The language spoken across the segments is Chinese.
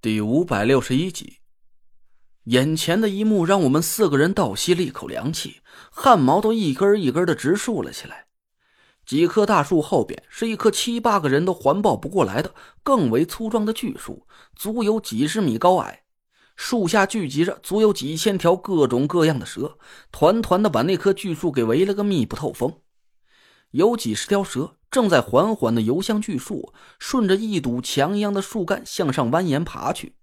第五百六十一集，眼前的一幕让我们四个人倒吸了一口凉气，汗毛都一根一根的直竖了起来。几棵大树后边是一棵七八个人都环抱不过来的更为粗壮的巨树，足有几十米高矮。树下聚集着足有几千条各种各样的蛇，团团的把那棵巨树给围了个密不透风。有几十条蛇。正在缓缓的游向巨树，顺着一堵墙一样的树干向上蜿蜒爬去。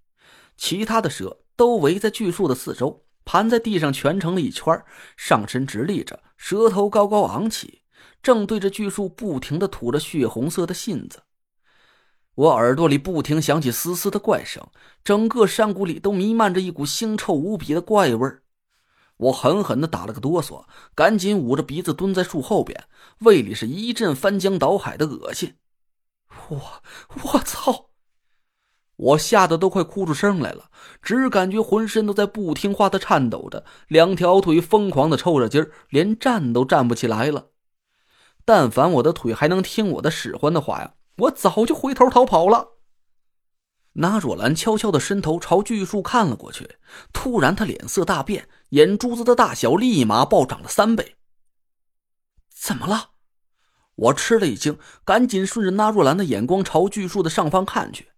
其他的蛇都围在巨树的四周，盘在地上蜷成了一圈，上身直立着，舌头高高昂起，正对着巨树不停的吐着血红色的信子。我耳朵里不停响起嘶嘶的怪声，整个山谷里都弥漫着一股腥臭无比的怪味儿。我狠狠的打了个哆嗦，赶紧捂着鼻子蹲在树后边，胃里是一阵翻江倒海的恶心。我我操！我吓得都快哭出声来了，只感觉浑身都在不听话的颤抖着，两条腿疯狂的抽着筋儿，连站都站不起来了。但凡我的腿还能听我的使唤的话呀，我早就回头逃跑了。那若兰悄悄的伸头朝巨树看了过去，突然，他脸色大变，眼珠子的大小立马暴涨了三倍。怎么了？我吃了一惊，赶紧顺着那若兰的眼光朝巨树的上方看去。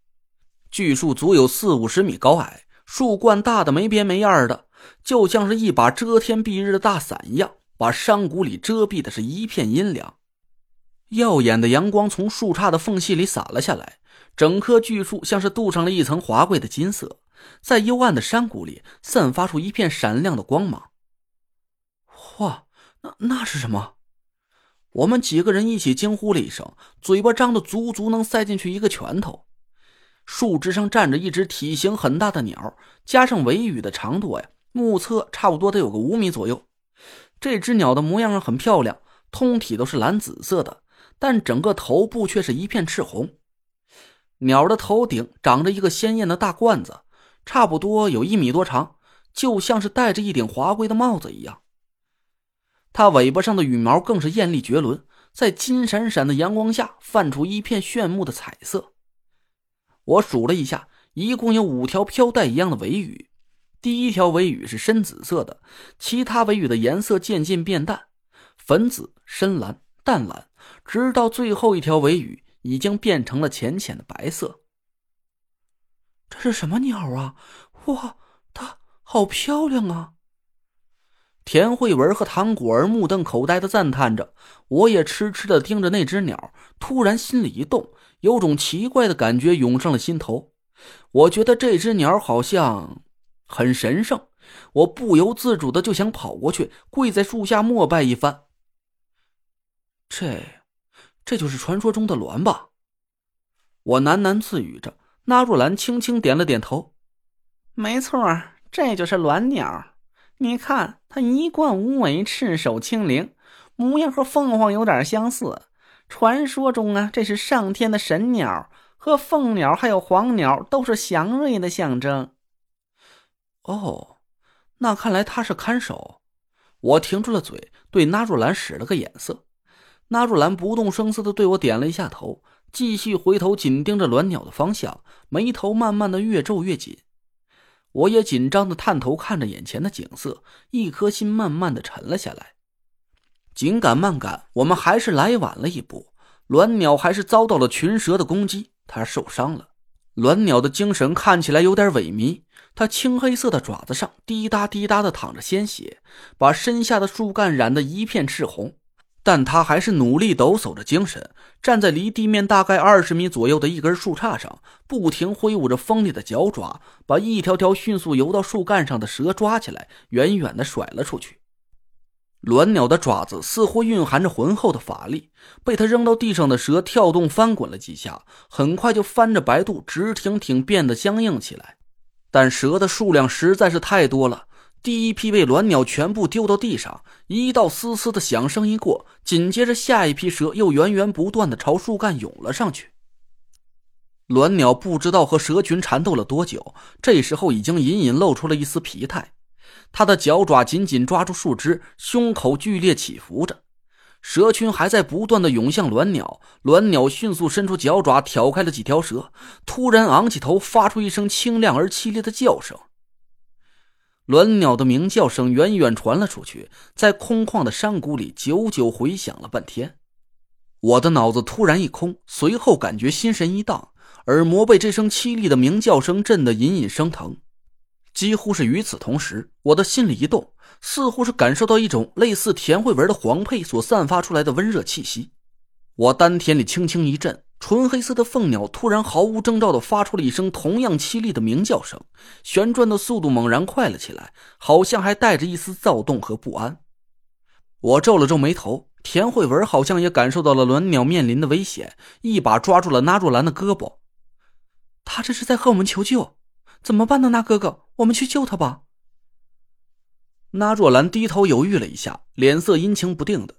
巨树足有四五十米高矮，树冠大的没边没样的，就像是一把遮天蔽日的大伞一样，把山谷里遮蔽的是一片阴凉。耀眼的阳光从树杈的缝隙里洒了下来。整棵巨树像是镀上了一层华贵的金色，在幽暗的山谷里散发出一片闪亮的光芒。哇，那那是什么？我们几个人一起惊呼了一声，嘴巴张的足足能塞进去一个拳头。树枝上站着一只体型很大的鸟，加上尾羽的长度呀，目测差不多得有个五米左右。这只鸟的模样很漂亮，通体都是蓝紫色的，但整个头部却是一片赤红。鸟的头顶长着一个鲜艳的大冠子，差不多有一米多长，就像是戴着一顶华贵的帽子一样。它尾巴上的羽毛更是艳丽绝伦，在金闪闪的阳光下泛出一片炫目的彩色。我数了一下，一共有五条飘带一样的尾羽。第一条尾羽是深紫色的，其他尾羽的颜色渐渐变淡，粉紫、深蓝、淡蓝，直到最后一条尾羽。已经变成了浅浅的白色。这是什么鸟啊？哇，它好漂亮啊！田慧文和唐果儿目瞪口呆的赞叹着，我也痴痴的盯着那只鸟。突然心里一动，有种奇怪的感觉涌上了心头。我觉得这只鸟好像很神圣，我不由自主的就想跑过去，跪在树下膜拜一番。这。这就是传说中的鸾吧？我喃喃自语着。纳若兰轻轻点了点头：“没错，这就是鸾鸟。你看，它一贯无尾，赤手青灵，模样和凤凰有点相似。传说中啊，这是上天的神鸟，和凤鸟还有黄鸟都是祥瑞的象征。”哦，那看来他是看守。我停住了嘴，对纳若兰使了个眼色。纳若兰不动声色的对我点了一下头，继续回头紧盯着鸾鸟的方向，眉头慢慢的越皱越紧。我也紧张的探头看着眼前的景色，一颗心慢慢的沉了下来。紧赶慢赶，我们还是来晚了一步。鸾鸟还是遭到了群蛇的攻击，它受伤了。鸾鸟的精神看起来有点萎靡，它青黑色的爪子上滴答滴答的淌着鲜血，把身下的树干染得一片赤红。但他还是努力抖擞着精神，站在离地面大概二十米左右的一根树杈上，不停挥舞着锋利的脚爪，把一条条迅速游到树干上的蛇抓起来，远远的甩了出去。鸾鸟的爪子似乎蕴含着浑厚的法力，被他扔到地上的蛇跳动翻滚了几下，很快就翻着白肚，直挺挺变得僵硬起来。但蛇的数量实在是太多了。第一批被鸾鸟全部丢到地上，一道嘶嘶的响声一过，紧接着下一批蛇又源源不断的朝树干涌了上去。鸾鸟不知道和蛇群缠斗了多久，这时候已经隐隐露出了一丝疲态，它的脚爪紧紧抓住树枝，胸口剧烈起伏着。蛇群还在不断的涌向鸾鸟，鸾鸟迅速伸出脚爪挑开了几条蛇，突然昂起头，发出一声清亮而凄厉的叫声。鸾鸟的鸣叫声远远传了出去，在空旷的山谷里久久回响了半天。我的脑子突然一空，随后感觉心神一荡，耳膜被这声凄厉的鸣叫声震得隐隐生疼。几乎是与此同时，我的心里一动，似乎是感受到一种类似田慧文的黄佩所散发出来的温热气息。我丹田里轻轻一震，纯黑色的凤鸟突然毫无征兆地发出了一声同样凄厉的鸣叫声，旋转的速度猛然快了起来，好像还带着一丝躁动和不安。我皱了皱眉头，田慧文好像也感受到了鸾鸟面临的危险，一把抓住了纳若兰的胳膊。他这是在和我们求救。怎么办呢，那哥哥？我们去救他吧。那若兰低头犹豫了一下，脸色阴晴不定的。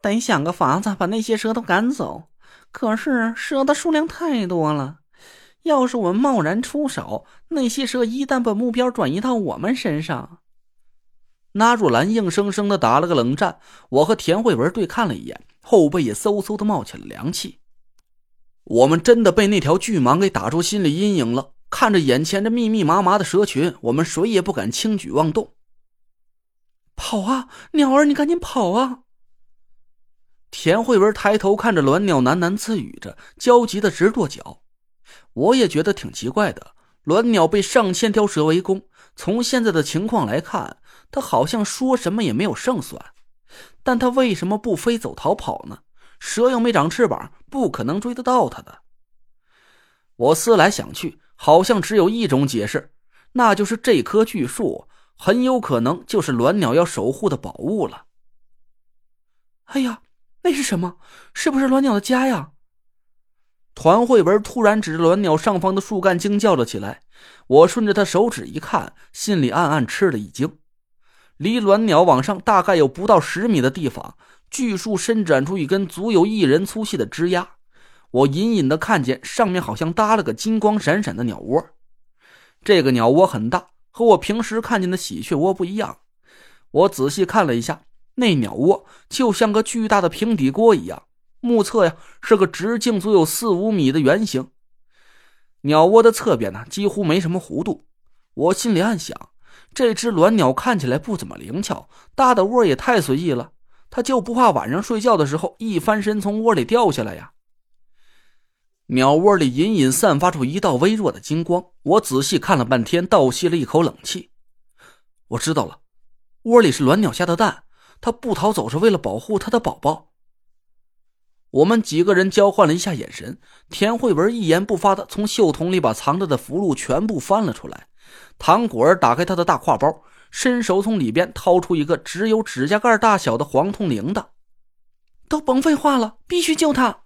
得想个法子把那些蛇都赶走。可是蛇的数量太多了，要是我们贸然出手，那些蛇一旦把目标转移到我们身上……那若兰硬生生的打了个冷战。我和田慧文对看了一眼，后背也嗖嗖的冒起了凉气。我们真的被那条巨蟒给打出心理阴影了。看着眼前这密密麻麻的蛇群，我们谁也不敢轻举妄动。跑啊，鸟儿，你赶紧跑啊！田慧文抬头看着鸾鸟，喃喃自语着，焦急的直跺脚。我也觉得挺奇怪的，鸾鸟被上千条蛇围攻，从现在的情况来看，它好像说什么也没有胜算。但它为什么不飞走逃跑呢？蛇又没长翅膀，不可能追得到它的。我思来想去。好像只有一种解释，那就是这棵巨树很有可能就是鸾鸟要守护的宝物了。哎呀，那是什么？是不是鸾鸟的家呀？团慧文突然指着鸾鸟上方的树干惊叫了起来。我顺着他手指一看，心里暗暗吃了一惊。离鸾鸟往上大概有不到十米的地方，巨树伸展出一根足有一人粗细的枝丫。我隐隐的看见上面好像搭了个金光闪闪的鸟窝，这个鸟窝很大，和我平时看见的喜鹊窝不一样。我仔细看了一下，那鸟窝就像个巨大的平底锅一样，目测呀是个直径足有四五米的圆形。鸟窝的侧边呢几乎没什么弧度。我心里暗想，这只鸾鸟看起来不怎么灵巧，搭的窝也太随意了。它就不怕晚上睡觉的时候一翻身从窝里掉下来呀？鸟窝里隐隐散发出一道微弱的金光，我仔细看了半天，倒吸了一口冷气。我知道了，窝里是鸾鸟下的蛋，他不逃走是为了保护他的宝宝。我们几个人交换了一下眼神，田慧文一言不发的从袖筒里把藏着的符箓全部翻了出来。唐果儿打开他的大挎包，伸手从里边掏出一个只有指甲盖大小的黄铜铃铛。都甭废话了，必须救他！